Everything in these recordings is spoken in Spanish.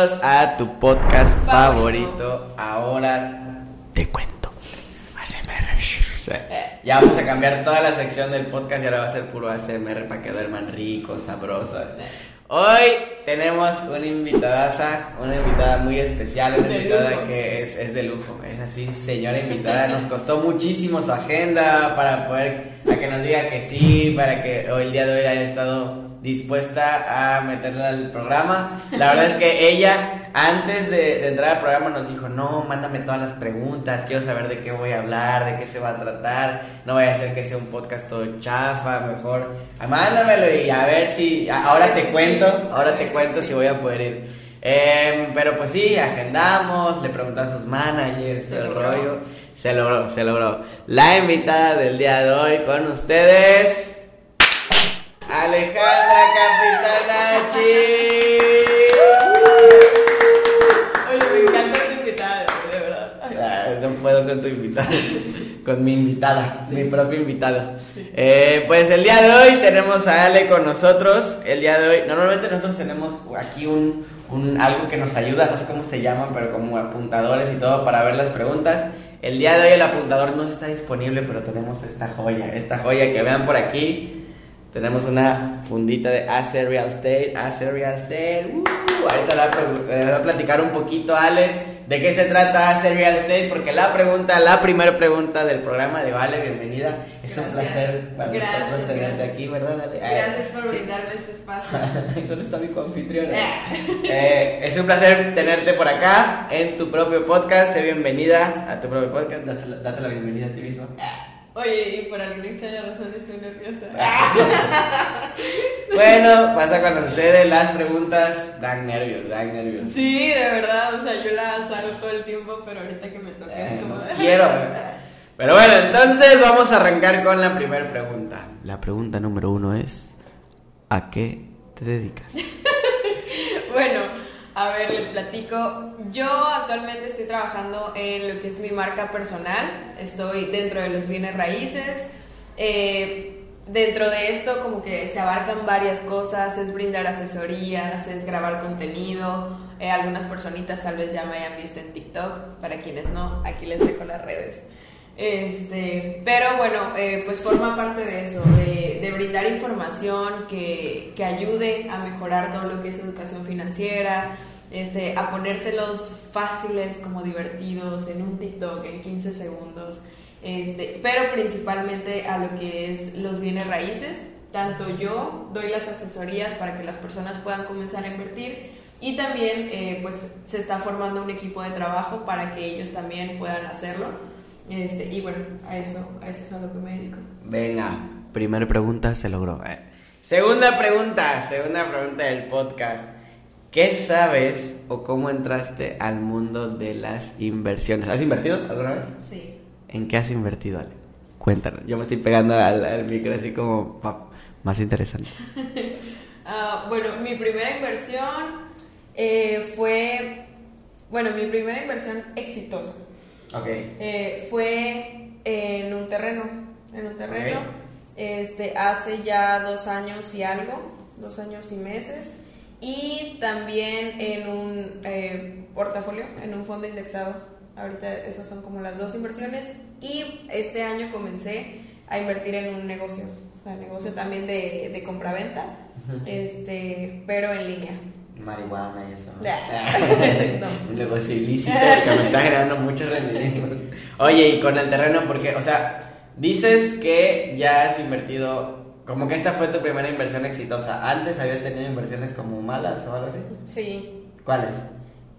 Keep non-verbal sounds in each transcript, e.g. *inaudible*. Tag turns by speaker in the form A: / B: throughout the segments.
A: Bienvenidos a tu podcast favorito. Ahora te cuento. ASMR. Ya vamos a cambiar toda la sección del podcast y ahora va a ser puro ASMR para que duerman ricos, sabrosos. Hoy tenemos una invitada, una invitada muy especial, una invitada que es, es, de lujo, es así, señora invitada, nos costó muchísimo su agenda para poder, a que nos diga que sí, para que hoy el día de hoy haya estado dispuesta a meterla al programa. La verdad es que ella, antes de, entrar al programa, nos dijo, no, mándame todas las preguntas, quiero saber de qué voy a hablar, de qué se va a tratar, no voy a hacer que sea un podcast todo chafa, mejor, mándamelo y a ver si, ahora te cuento, ahora te cuento si voy a poder ir. Em, pero pues sí, agendamos, le pregunté a sus managers, el rollo. Se logró, se logró. La invitada del día de hoy con ustedes. Alejandra Capitanachi.
B: Oye, me encanta tu invitada, de verdad.
A: Ah, no puedo con tu invitada, con mi invitada, mi propia invitada. Eh, pues el día de hoy tenemos a Ale con nosotros. El día de hoy, normalmente nosotros tenemos aquí un, un algo que nos ayuda, no sé cómo se llama, pero como apuntadores y todo para ver las preguntas. El día de hoy el apuntador no está disponible, pero tenemos esta joya, esta joya que vean por aquí. Tenemos una fundita de Acer Real Estate. Acer Real Estate. Uh, ahorita le voy a platicar un poquito, Ale, de qué se trata Acer Real Estate, porque la pregunta, la primera pregunta del programa de Vale, bienvenida. Es un placer para nosotros tenerte aquí, ¿verdad, Ale?
B: Gracias por brindarme este espacio. *laughs*
A: ¿Dónde está mi confitriona? eh, es un placer tenerte por acá en tu propio podcast. Sé bienvenida a tu propio podcast. Date, la bienvenida a ti mismo.
B: Oye, y por alguna extraña razón estoy nerviosa. *laughs*
A: bueno, pasa cuando sucede, las preguntas dan nervios, dan nervios.
B: Sí, de verdad, o sea, yo las hago todo el tiempo, pero ahorita que me toca como...
A: Quiero. *laughs* Pero bueno, entonces vamos a arrancar con la primera pregunta. La pregunta número uno es, ¿a qué te dedicas? *laughs*
B: bueno, a ver, les platico. Yo actualmente estoy trabajando en lo que es mi marca personal. Estoy dentro de los bienes raíces. Eh, dentro de esto como que se abarcan varias cosas. Es brindar asesorías, es grabar contenido. Eh, algunas personitas tal vez ya me hayan visto en TikTok. Para quienes no, aquí les dejo las redes. Este, pero bueno, eh, pues forma parte de eso, de, de brindar información que, que, ayude a mejorar todo lo que es educación financiera, este, a ponérselos fáciles como divertidos en un TikTok en 15 segundos, este, pero principalmente a lo que es los bienes raíces. Tanto yo doy las asesorías para que las personas puedan comenzar a invertir y también eh, pues se está formando un equipo de trabajo para que ellos también puedan hacerlo este, y bueno, a eso, a eso es a lo que me dedico.
A: Venga, primera pregunta se logró. Eh. Segunda pregunta, segunda pregunta del podcast. ¿Qué sabes o cómo entraste al mundo de las inversiones? ¿Has invertido alguna vez?
B: Sí.
A: ¿En qué has invertido, Ale? Cuéntanos. Yo me estoy pegando al, micro así como más interesante. *laughs*
B: Ah, bueno, mi primera inversión eh, fue, bueno, mi primera inversión exitosa
A: Okay.
B: Eh, fue en un terreno, en un terreno, este, hace ya dos años y algo, dos años y meses, y también en un eh, portafolio, en un fondo indexado. Ahorita esas son como las dos inversiones. Y este año comencé a invertir en un negocio, o sea, negocio también de, de compraventa, este, pero en línea.
A: Marihuana y eso. *laughs* *laughs* Un negocio ilícito que me está generando mucho rendimiento. *laughs* Oye, y con el terreno, porque, o sea, dices que ya has invertido, como que esta fue tu primera inversión exitosa. ¿Antes habías tenido inversiones como malas o algo así?
B: Sí.
A: ¿Cuáles?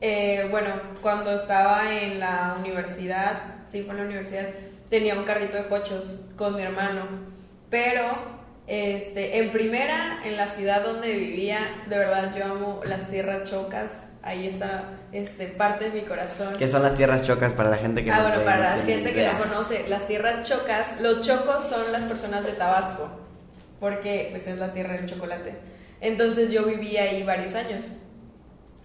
B: Eh, bueno, cuando estaba en la universidad, sí, fue en la universidad, tenía un carrito de hochos con mi hermano, pero este, en primera, en la ciudad donde vivía, de verdad yo amo las tierras chocas. Ahí está este, parte de mi corazón.
A: ¿Qué son las tierras chocas para la gente que
B: ah, no Ah, bueno, para la gente que no conoce, las tierras chocas, los chocos son las personas de Tabasco, porque pues es la tierra del chocolate. Entonces yo vivía ahí varios años.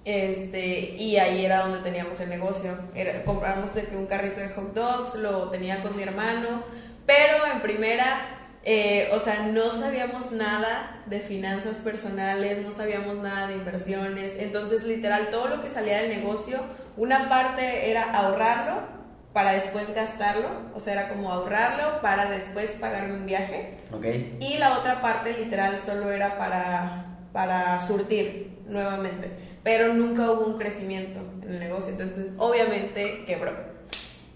B: Este, y ahí era donde teníamos el negocio. Era, compramos de un carrito de hot dogs, lo tenía con mi hermano, pero en primera Eh, o sea, no sabíamos nada de finanzas personales, no sabíamos nada de inversiones. Entonces, literal, todo lo que salía del negocio, una parte era ahorrarlo para después gastarlo, o sea, era como ahorrarlo para después pagarme un viaje.
A: Ok.
B: Y la otra parte, literal, solo era para, para surtir nuevamente. Pero nunca hubo un crecimiento en el negocio, entonces obviamente quebró.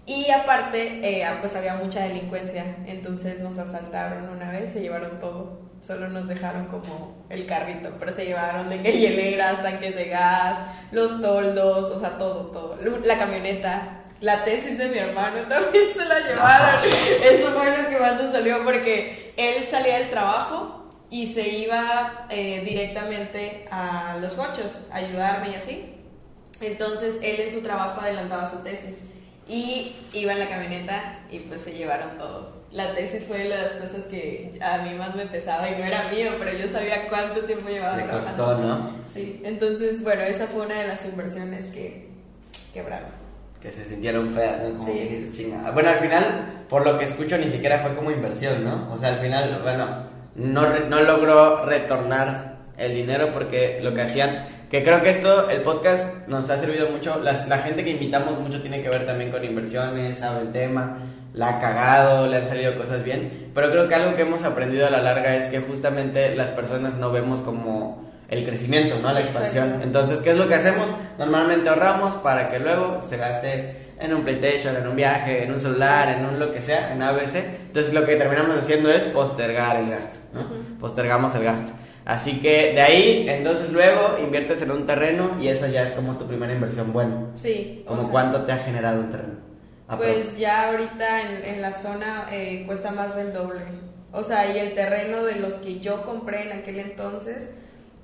B: Y aparte, eh, pues había mucha delincuencia, entonces nos asaltaron una vez, se llevaron todo. Solo nos dejaron como el carrito, pero se llevaron de que hieleras, tanques de gas, los toldos, o sea, todo, todo. La camioneta, la tesis de mi hermano *laughs* también se la llevaron. Eso fue lo que más nos salió porque él salía del trabajo y se iba eh, directamente a los cochos a ayudarme y así. Entonces él en su trabajo adelantaba su tesis y iba en la camioneta y pues se llevaron todo. La tesis fue de las cosas que a mí más me pesaba y no era mío, pero yo sabía cuánto tiempo llevaba
A: Le
B: trabajando.
A: costó, ¿no?
B: Sí, entonces, bueno, esa fue una de las inversiones que quebraron.
A: Que se sintieron feas, ¿no? Como
B: Sí.
A: que dijiste, chinga. Bueno, al final, por lo que escucho, ni siquiera fue como inversión, ¿no? O sea, al final, bueno, no, re- no logró retornar el dinero porque lo que hacían, que creo que esto, el podcast nos ha servido mucho, las- la gente que invitamos mucho tiene que ver también con inversiones, sabe el tema, la ha cagado, le han salido cosas bien, pero creo que algo que hemos aprendido a la larga es que justamente las personas no vemos como el crecimiento, ¿no? La expansión. Entonces, ¿qué es lo que hacemos? Normalmente ahorramos para que luego se gaste en un PlayStation, en un viaje, en un celular, en un lo que sea, en ABC. Entonces, lo que terminamos haciendo es postergar el gasto, ¿no? Postergamos el gasto. Así que de ahí, entonces luego inviertes en un terreno y esa ya es como tu primera inversión buena.
B: Sí, o
A: ¿Como
B: sea,
A: cuánto te ha generado un terreno?
B: Pues ya ahorita en, en la zona eh, cuesta más del doble. O sea, y el terreno de los que yo compré en aquel entonces,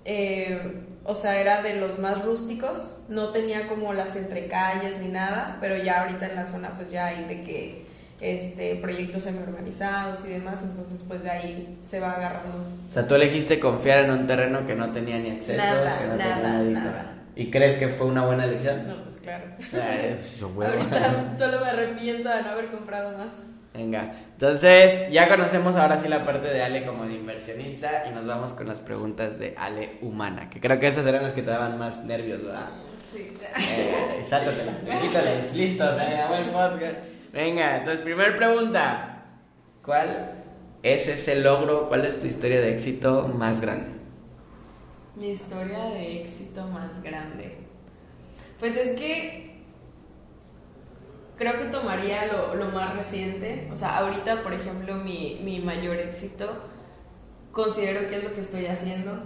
B: eh, o sea, era de los más rústicos, no tenía como las entrecalles ni nada, pero ya ahorita en la zona pues ya hay de que este proyectos semi-urbanizados y demás, entonces pues de ahí se va agarrando.
A: O sea, tú elegiste confiar en un terreno que no tenía ni accesos,
B: Nada,
A: que no
B: nada,
A: tenía
B: nada.
A: ¿Y crees que fue una buena elección?
B: No, pues claro.
A: Ay, pues. *laughs*
B: Ahorita solo me arrepiento de no haber comprado más.
A: Venga, entonces ya conocemos ahora sí la parte de Ale como de inversionista y nos vamos con las preguntas de Ale humana, que creo que esas eran las que te daban más nervios, ¿verdad?
B: Sí.
A: Eh, sáltatelas, *laughs* quítales, listos, eh, buen podcast. Venga, entonces, primer pregunta, ¿cuál es ese logro, cuál es tu historia de éxito más grande?
B: Mi historia de éxito más grande. Pues es que creo que tomaría lo, lo más reciente. O sea, ahorita, por ejemplo, mi, mi mayor éxito, considero que es lo que estoy haciendo.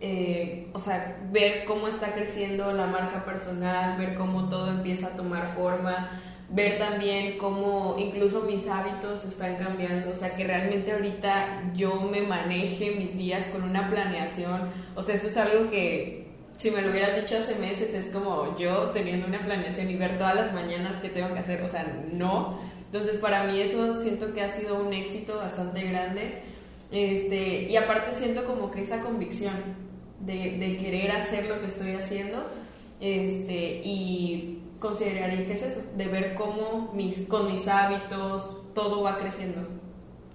B: Eh, o sea, ver cómo está creciendo la marca personal, ver cómo todo empieza a tomar forma, ver también cómo incluso mis hábitos están cambiando, o sea, que realmente ahorita yo me maneje mis días con una planeación, o sea, eso es algo que si me lo hubieras dicho hace meses es como yo teniendo una planeación y ver todas las mañanas que tengo que hacer, o sea, no. Entonces, para mí eso siento que ha sido un éxito bastante grande. Este, y aparte siento como que esa convicción de, de querer hacer lo que estoy haciendo este, y consideraría que es eso, de ver cómo mis, con mis hábitos todo va creciendo.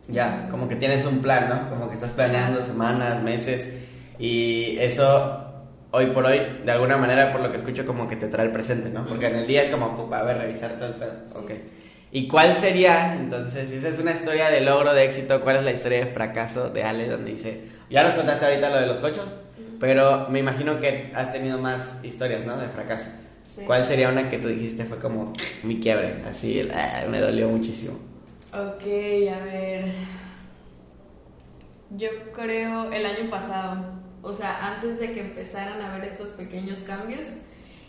A: Ya, como que tienes un plan, ¿no? Como que estás planeando semanas, meses y eso hoy por hoy, de alguna manera, por lo que escucho, como que te trae el presente, ¿no? Porque en el día es como, a ver, revisar todo el pedo. Ok. ¿Y cuál sería, entonces, si esa es una historia de logro, de éxito, cuál es la historia de fracaso de Ale, donde dice, ya nos contaste ahorita lo de los cochos, pero me imagino que has tenido más historias, ¿no? De fracaso.
B: Sí.
A: ¿Cuál sería una que tú dijiste fue como mi quiebre? Así, "Ah, me dolió muchísimo.
B: Ok, a ver. Yo creo el año pasado, o sea, antes de que empezaran a ver estos pequeños cambios,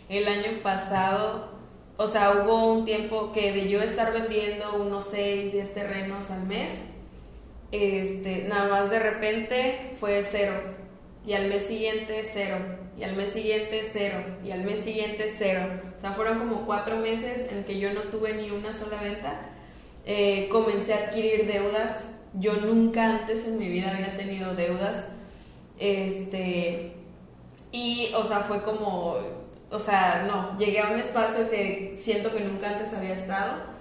B: el año pasado, o sea, hubo un tiempo que de yo estar vendiendo unos 6, 10 terrenos al mes, este, nada más de repente fue cero, y al mes siguiente cero, y al mes siguiente cero, y al mes siguiente cero. O sea, fueron como cuatro meses en que yo no tuve ni una sola venta. Eh, comencé a adquirir deudas. Yo nunca antes en mi vida había tenido deudas. Este, y, o sea, fue como, o sea, no, llegué a un espacio que siento que nunca antes había estado.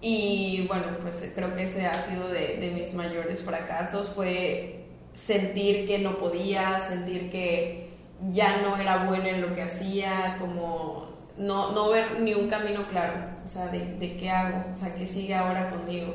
B: Y bueno, pues creo que ese ha sido de, de mis mayores fracasos, fue sentir que no podía, sentir que ya no era buena en lo que hacía, como no, no ver ni un camino claro, o sea, de, de qué hago, o sea, qué sigue ahora conmigo.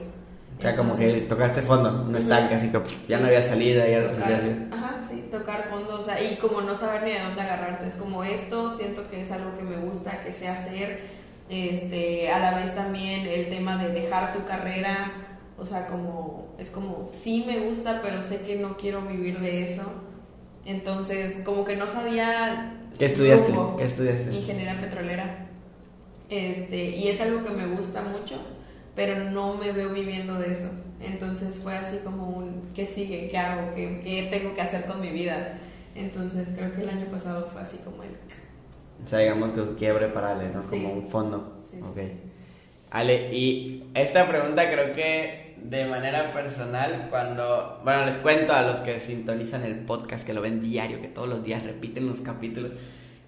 A: O sea, como que tocaste fondo, no estanca, así que ya no había salida, ya no
B: salía. Ajá, sí, tocar fondo, o sea, y como no saber ni de dónde agarrarte, es como esto, siento que es algo que me gusta, que sé hacer, este, a la vez también el tema de dejar tu carrera, o sea, como, es como, sí me gusta, pero sé que no quiero vivir de eso, entonces, como que no sabía...
A: ¿Qué estudiaste? ¿Qué estudiaste?
B: Ingeniería petrolera, este, y es algo que me gusta mucho pero no me veo viviendo de eso. Entonces fue así como un, ¿qué sigue? ¿Qué hago? ¿Qué, qué tengo que hacer con mi vida? Entonces creo que el año pasado fue así como el...
A: O sea, digamos que un quiebre para Ale, ¿no? Como un fondo. Sí, okay. Ale, y esta pregunta creo que de manera personal, cuando, bueno, les cuento a los que sintonizan el podcast, que lo ven diario, que todos los días repiten los capítulos,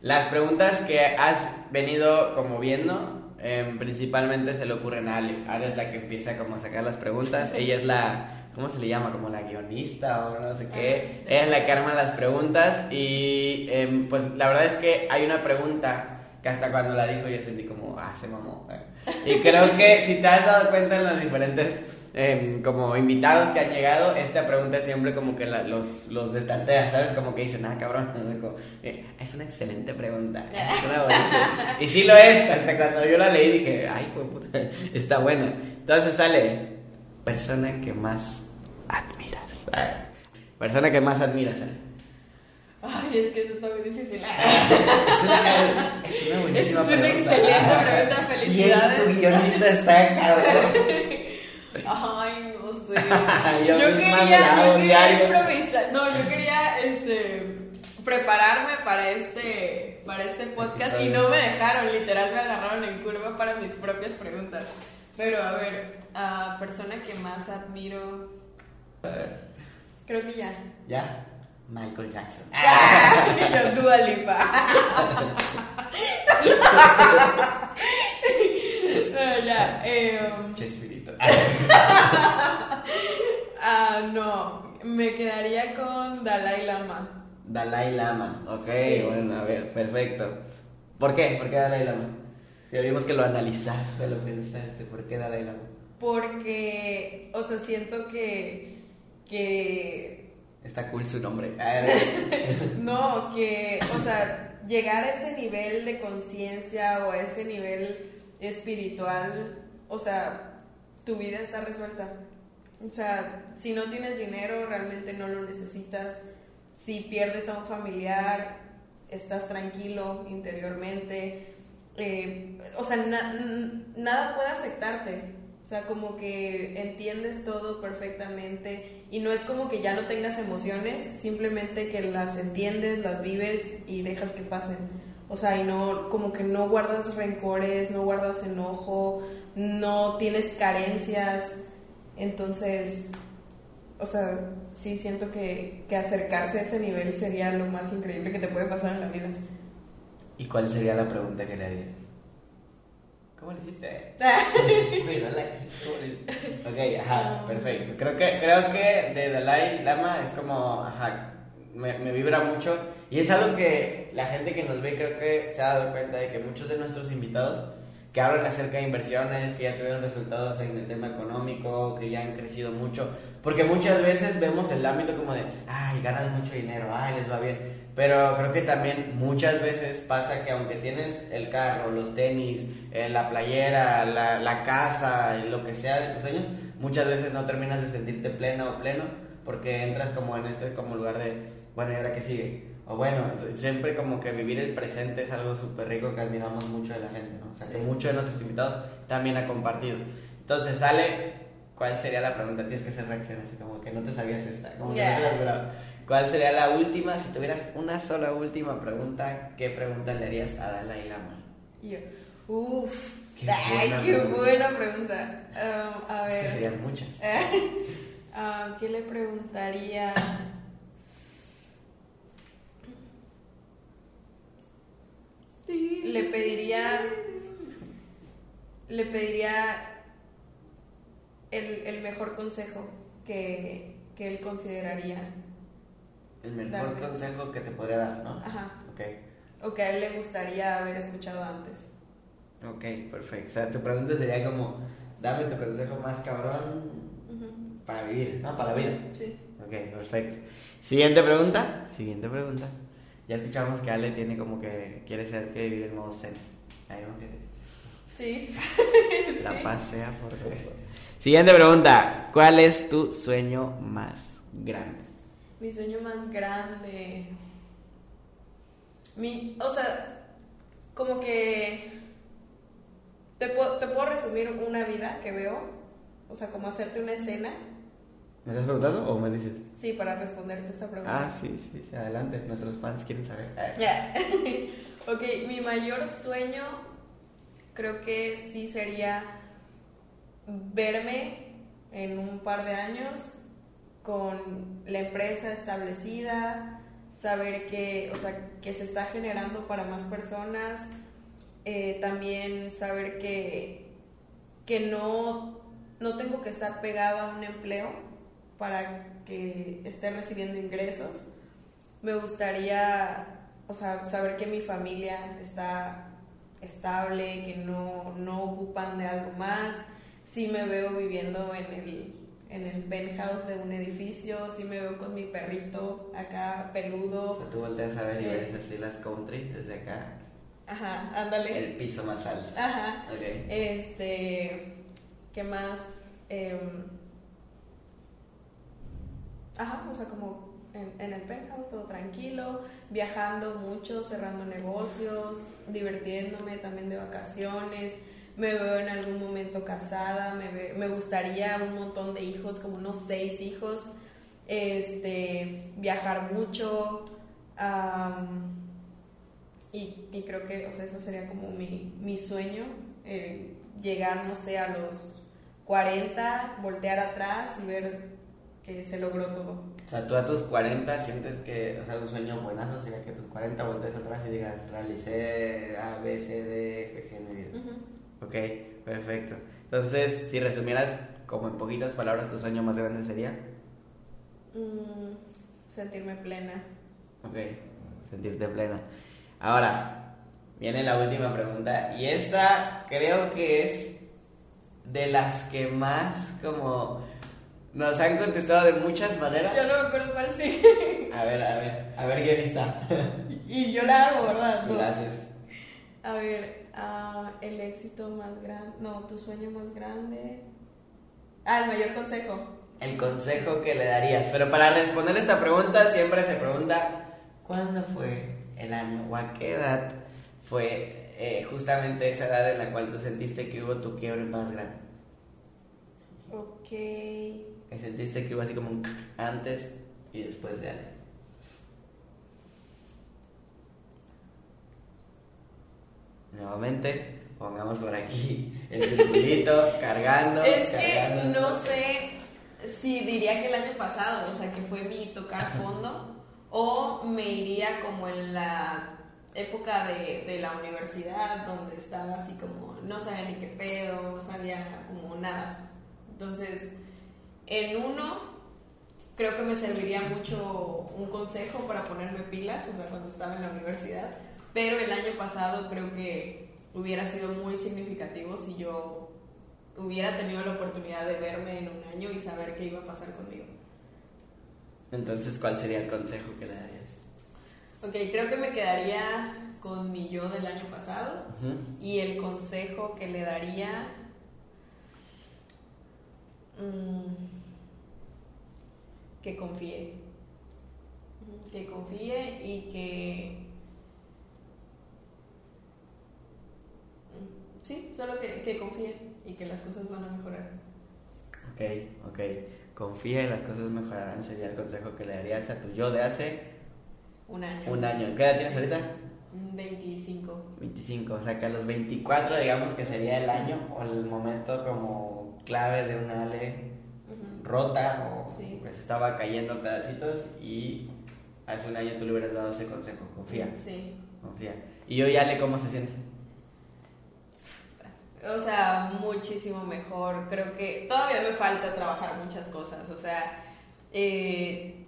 A: las preguntas que has venido como viendo Em, principalmente se le ocurren a Ale. Ale es la que empieza como a sacar las preguntas. Ella es la, ¿cómo se le llama? Como la guionista o no sé qué. Ah, Ella es la que arma las preguntas y em, pues la verdad es que hay una pregunta que hasta cuando la dijo yo sentí como, ah, se mamó. Y creo que si te has dado cuenta en las diferentes Em, como invitados que han llegado, esta pregunta siempre como que los, los destantea, ¿sabes? Como que dicen, ah, cabrón, eh, es una excelente pregunta. *laughs* y sí lo es, hasta cuando yo la leí dije, ay, puta, está buena. Entonces sale, persona que más admiras. Persona que más admiras,
B: sale. Ay, es que eso está muy difícil. *laughs* es, una, es una buenísima es una excelente pregunta, felicidades.
A: ¿Quién tu guionista está
B: cabrón? Ay, no sé. *laughs* yo, quería, yo quería improvisar. No, yo quería este prepararme para este para este podcast y no me dejaron, literal me agarraron en curva para mis propias preguntas. Pero a ver, a persona que más admiro. A ver. Creo que ya.
A: ¿Ya? Michael Jackson. *laughs*
B: yo, Dua Lipa. *laughs* no, ya. Eh, um, *laughs* ah, no, me quedaría con Dalai Lama.
A: Dalai Lama, ok, bueno, a ver, perfecto. ¿Por qué? ¿Por qué Dalai Lama? Ya vimos que lo analizaste, lo pensaste, ¿por qué Dalai Lama?
B: Porque, o sea, siento que, que...
A: Está cool su nombre. *laughs*
B: no, que, o sea, llegar a ese nivel de conciencia o a ese nivel espiritual, o sea, tu vida está resuelta. O sea, si no tienes dinero, realmente no lo necesitas. Si pierdes a un familiar, estás tranquilo interiormente. Eh, o sea, nada puede afectarte. O sea, como que entiendes todo perfectamente y no es como que ya no tengas emociones, simplemente que las entiendes, las vives y dejas que pasen. O sea, y no, como que no guardas rencores, no guardas enojo, no tienes carencias. Entonces, o sea, sí siento que, que acercarse a ese nivel sería lo más increíble que te puede pasar en la vida.
A: ¿Y cuál sería la pregunta que le harías? ¿Cómo *laughs* le hiciste? ok, ajá, perfecto. Creo que, creo que de Dalai Lama es como, ajá, me, me, vibra mucho. Y es algo que la gente que nos ve creo que se ha dado cuenta de que muchos de nuestros invitados que hablan acerca de inversiones, que ya tuvieron resultados en el tema económico, que ya han crecido mucho. Porque muchas veces vemos el ámbito como de, ay, ganan mucho dinero, ay, les va bien. Pero creo que también muchas veces pasa que aunque tienes el carro, los tenis, eh, la playera, la, la casa, lo que sea de tus sueños, muchas veces no terminas de sentirte pleno o pleno porque entras como en este como lugar de, bueno, ¿y ahora qué sigue? O bueno, siempre como que vivir el presente es algo súper rico que admiramos mucho de la gente, ¿no? O sea, que muchos de nuestros invitados también han compartido. Entonces, sale, ¿cuál sería la pregunta? Tienes que hacer reacción, así como que no te sabías esta, como que no ¿Cuál sería la última? Si tuvieras una sola última pregunta, ¿qué pregunta le harías a Dalai Lama?
B: Yo, uff, qué, ay, buena, qué pregunta. buena pregunta. Um, a ver.
A: Es que serían muchas. *laughs*
B: um, ¿Qué le preguntaría? Le pediría le pediría el, el mejor consejo que, que él consideraría.
A: El mejor consejo que te podría dar, ¿no?
B: Ajá.
A: Ok.
B: O que a él le gustaría haber escuchado antes.
A: Ok, perfecto. O sea, tu pregunta sería como, dame tu consejo más cabrón para vivir, ¿no? Para la vida.
B: Sí.
A: Ok, perfecto. Siguiente pregunta. Siguiente pregunta. Ya escuchamos que Ale tiene como que quiere ser que vivir en modo zen. Ahí. Que
B: Sí. *laughs*
A: La pasea por Siguiente pregunta. ¿Cuál es tu sueño más grande?
B: Mi sueño más grande. Mi, o sea, como que te puedo, te puedo resumir una vida que veo, o sea, como hacerte una escena,
A: ¿Me estás preguntando o me dices?
B: sí, para responderte esta pregunta.
A: Ah, sí, sí, sí, adelante. Nuestros fans quieren saber.
B: Ya. *laughs* ok, mi mayor sueño creo que sí sería verme en un par de años con la empresa establecida, saber que, o sea, que se está generando para más personas, eh, también saber que, que no, no tengo que estar pegado a un empleo para que esté recibiendo ingresos. Me gustaría, o sea, saber que mi familia está estable, que no, no ocupan de algo más. Sí me veo viviendo en el, en el penthouse de un edificio, sí me veo con mi perrito acá
A: O
B: peludo.
A: sea, tú volteas a ver y
B: Eh.
A: ves así las country desde acá.
B: Ajá, ándale.
A: El piso más alto.
B: Ajá.
A: Ok.
B: Este, ¿qué más? Em, ajá, o sea, como en, el penthouse, todo tranquilo, viajando mucho, cerrando negocios, divirtiéndome también de vacaciones. Me veo en algún momento casada, me, ve- me gustaría un montón de hijos, como unos seis hijos. Este, viajar mucho. am, y, y creo que, o sea, ese sería como mi, mi sueño, eh, llegar, no sé, a los 40, voltear atrás y ver que se logró todo.
A: O sea, tú a tus 40 sientes que, o sea, un sueño buenazo sería que a tus 40 voltees atrás y digas, realicé A, B, C, D, F, G mi vida.
B: Ujú.
A: Ok, perfecto. Entonces, si resumieras como en poquitas palabras, tu sueño más grande sería,
B: Mm, sentirme plena.
A: ok, sentirte plena. Ahora, viene la última pregunta y esta creo que es de las que más como nos han contestado de muchas maneras.
B: Yo no me acuerdo cuál sí.
A: A ver, a ver, a ver quién está.
B: y yo la hago, ¿verdad?
A: Tú la haces.
B: A ver, ah, el éxito más grande. No, tu sueño más grande. Ah, el mayor consejo.
A: El consejo que le darías. Pero para responder esta pregunta siempre se pregunta, ¿cuándo fue el año o a qué edad fue eh, justamente esa edad en la cual tú sentiste que hubo tu quiebre más grande?
B: Ok.
A: Que sentiste que hubo así como un *laughs* antes y después de algo. Nuevamente, pongamos por aquí *laughs* el circulito, *laughs* cargando.
B: Es que
A: cargando.
B: no sé si diría que el año pasado, o sea, que fue mi tocar fondo, o me iría como en la época de, de la universidad, donde estaba así como, no sabía ni qué pedo, no sabía como nada. Entonces, en uno, creo que me serviría mucho un consejo para ponerme pilas, o sea, cuando estaba en la universidad, pero el año pasado creo que hubiera sido muy significativo si yo hubiera tenido la oportunidad de verme en un año y saber qué iba a pasar conmigo.
A: Entonces, ¿cuál sería el consejo que le darías?
B: Ok, creo que me quedaría con mi yo del año pasado
A: Ujú.
B: y el consejo que le daría... mm, que confíe. Que confíe y que... mm, Sí, solo que, que confíe y que las cosas van a mejorar.
A: Ok, ok. Confía y las cosas mejorarán. Sería el consejo que le darías a tu yo de hace
B: Un año.
A: un año. ¿Qué edad tienes ahorita?
B: Mm, 25.
A: 25. O sea que a los 24, digamos que sería el año o el momento como clave de una Ale rota o
B: Sí.
A: pues estaba cayendo en pedacitos y hace un año tú le hubieras dado ese consejo. Confía,
B: Sí.
A: confía. ¿Y yo y Ale cómo se siente?
B: o sea, muchísimo mejor. Creo que todavía me falta trabajar muchas cosas, o sea, eh,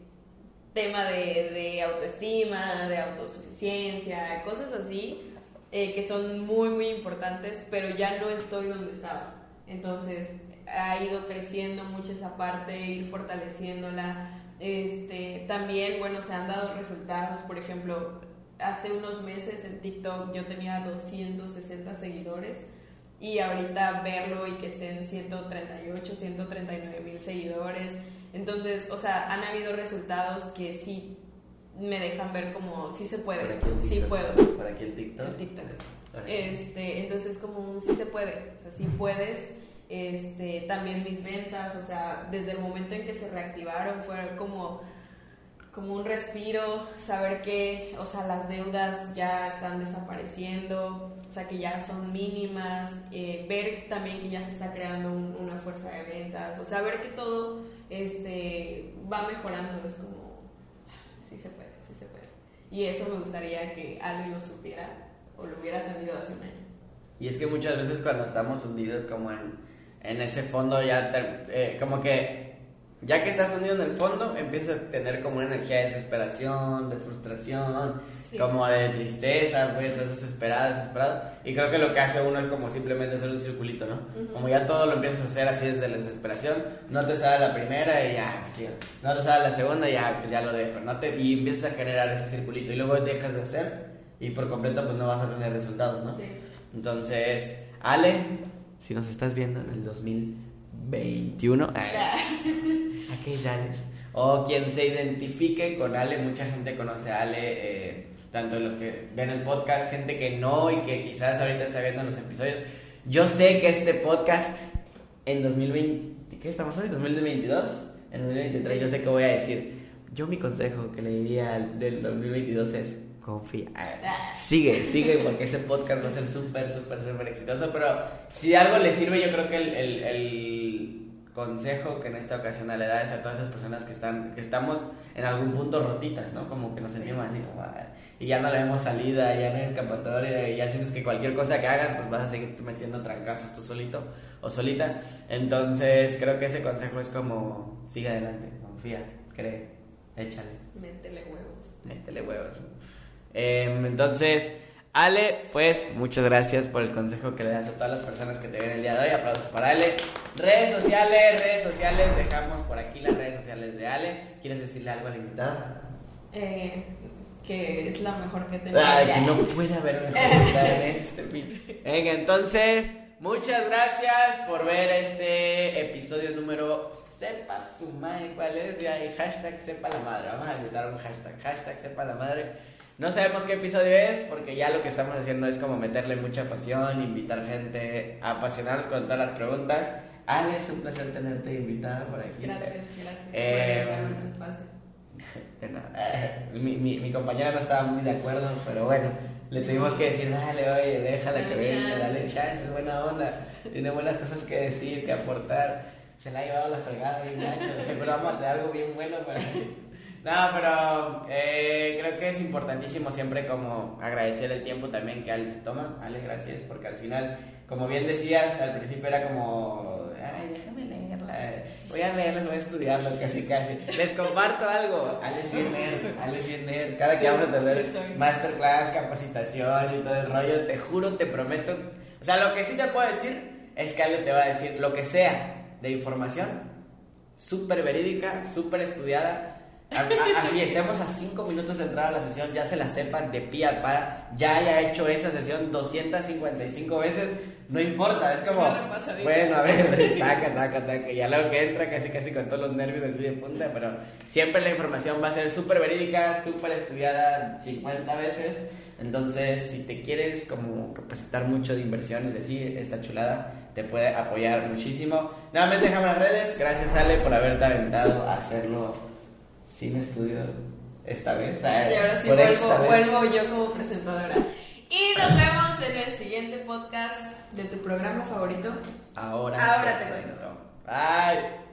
B: tema de, de, autoestima, de autosuficiencia, cosas así, eh, que son muy, muy importantes, pero ya no estoy donde estaba. Entonces, ha ido creciendo mucho esa parte, ir fortaleciéndola. Este, también, bueno, se han dado resultados, por ejemplo, hace unos meses en TikTok yo tenía 260 seguidores y ahorita verlo y que estén 138, 139 mil seguidores. Entonces, o sea, han habido resultados que sí me dejan ver como sí se puede, sí puedo.
A: Por aquí el TikTok.
B: El TikTok. Este, entonces como un sí se puede, o sea, sí puedes. Este, también mis ventas, o sea, desde el momento en que se reactivaron fue como como un respiro, saber que, o sea, las deudas ya están desapareciendo, o sea, que ya son mínimas, eh, ver también que ya se está creando una fuerza de ventas, o sea, ver que todo este, va mejorando, es como, sí se puede, sí se puede. Y eso me gustaría que alguien lo supiera o lo hubiera sabido hace un año.
A: Y es que muchas veces cuando estamos hundidos como en, en ese fondo ya, eh, como que ya que estás hundido en el fondo, empiezas a tener como una energía de desesperación, de frustración, como de tristeza, pues estás desesperada, desesperado. Y creo que lo que hace uno es como simplemente hacer un circulito, ¿no? Como ya todo lo empiezas a hacer así desde la desesperación, no te sale la primera y ya, chido. No te sale la segunda y ya, pues ya lo dejo, ¿no? Te, y empiezas a generar ese circulito y luego dejas de hacer y por completo pues no vas a tener resultados, ¿no?
B: Sí.
A: Entonces, Ale, si nos estás viendo en el 2021, aquí es Ale. O quien se identifique con Ale, mucha gente conoce a Ale, eh, tanto los que ven el podcast, gente que no y que quizás ahorita está viendo los episodios. Yo sé que este podcast en 2020, ¿qué estamos hoy? 2022, en 2023, yo sé que voy a decir. Yo mi consejo que le diría del 2022 es confía. Ah. *laughs* Sigue, sigue, porque ese podcast va a ser súper, súper, súper exitoso. Pero si algo le sirve, yo creo que el, el, el consejo que en esta ocasión le da es a todas esas personas que están que estamos en algún punto rotitas, ¿no? Como que nos sentimos así como y ya no le vemos salida, ya no hay escapatoria y ya sientes que cualquier cosa que hagas pues vas a seguir metiendo trancazos tú solito o solita. Entonces, creo que ese consejo es como sigue adelante, confía, cree, échale.
B: Métele huevos.
A: Métele huevos. Eh, entonces, Ale, pues muchas gracias por el consejo que le das a todas las personas que te ven el día de hoy. Aplausos para Ale. Redes sociales, redes sociales, dejamos por aquí las redes sociales de Ale. ¿Quieres decirle algo a la invitada?
B: Eh, que es la mejor que tenemos.
A: Ay, que no puede haber mejor en este *laughs* Venga, entonces, muchas gracias por ver este episodio número sepa su madre cuál es. Ya, y hashtag sepa la madre. Vamos a invitar un hashtag, hashtag sepa la madre. No sabemos qué episodio es porque ya lo que estamos haciendo es como meterle mucha pasión, invitar gente a apasionarnos con todas las preguntas. Ale, es un placer tenerte invitada por aquí.
B: Gracias, gracias eh, por este espacio. *laughs*
A: De nada. *laughs* Mi, mi, mi, compañera no estaba muy de acuerdo, pero bueno, le tuvimos que decir, dale, oye, déjala que venga, dale chance, es buena onda, tiene buenas cosas que decir, que aportar. Se la ha llevado la fregada bien Nacho, seguro vamos a tener algo bien bueno para no, pero eh, creo que es importantísimo siempre como agradecer el tiempo también que Ale se toma. Ale, gracias, porque al final, como bien decías, al principio era como, ay, déjame leerla, voy a leerlas, voy a estudiarlas casi casi. Les comparto algo, Ale es bien nerd, Ale es bien nerd. Cada que vamos a tener masterclass, capacitación y todo el rollo, te juro, te prometo. O sea, lo que sí te puedo decir es que Ale te va a decir lo que sea de información, súper verídica, súper estudiada Así estemos a 5 minutos de entrar a la sesión, ya se la sepan de pie a pa, ya haya hecho esa sesión 255 veces, no importa, es como, bueno, a ver, *laughs* taca, taca, taca, ya luego que entra casi casi con todos los nervios así de punta, pero siempre la información va a ser súper verídica, súper estudiada 50 veces, entonces si te quieres como capacitar mucho de inversiones, decir, esta chulada te puede apoyar muchísimo. Nuevamente dejamos las redes, gracias Ale por haberte aventado a hacerlo sin estudio esta vez.
B: y ahora sí vuelvo, vuelvo yo como presentadora. Y nos vemos en el siguiente podcast de tu programa favorito.
A: Ahora,
B: Ahora te cuento.
A: Bye.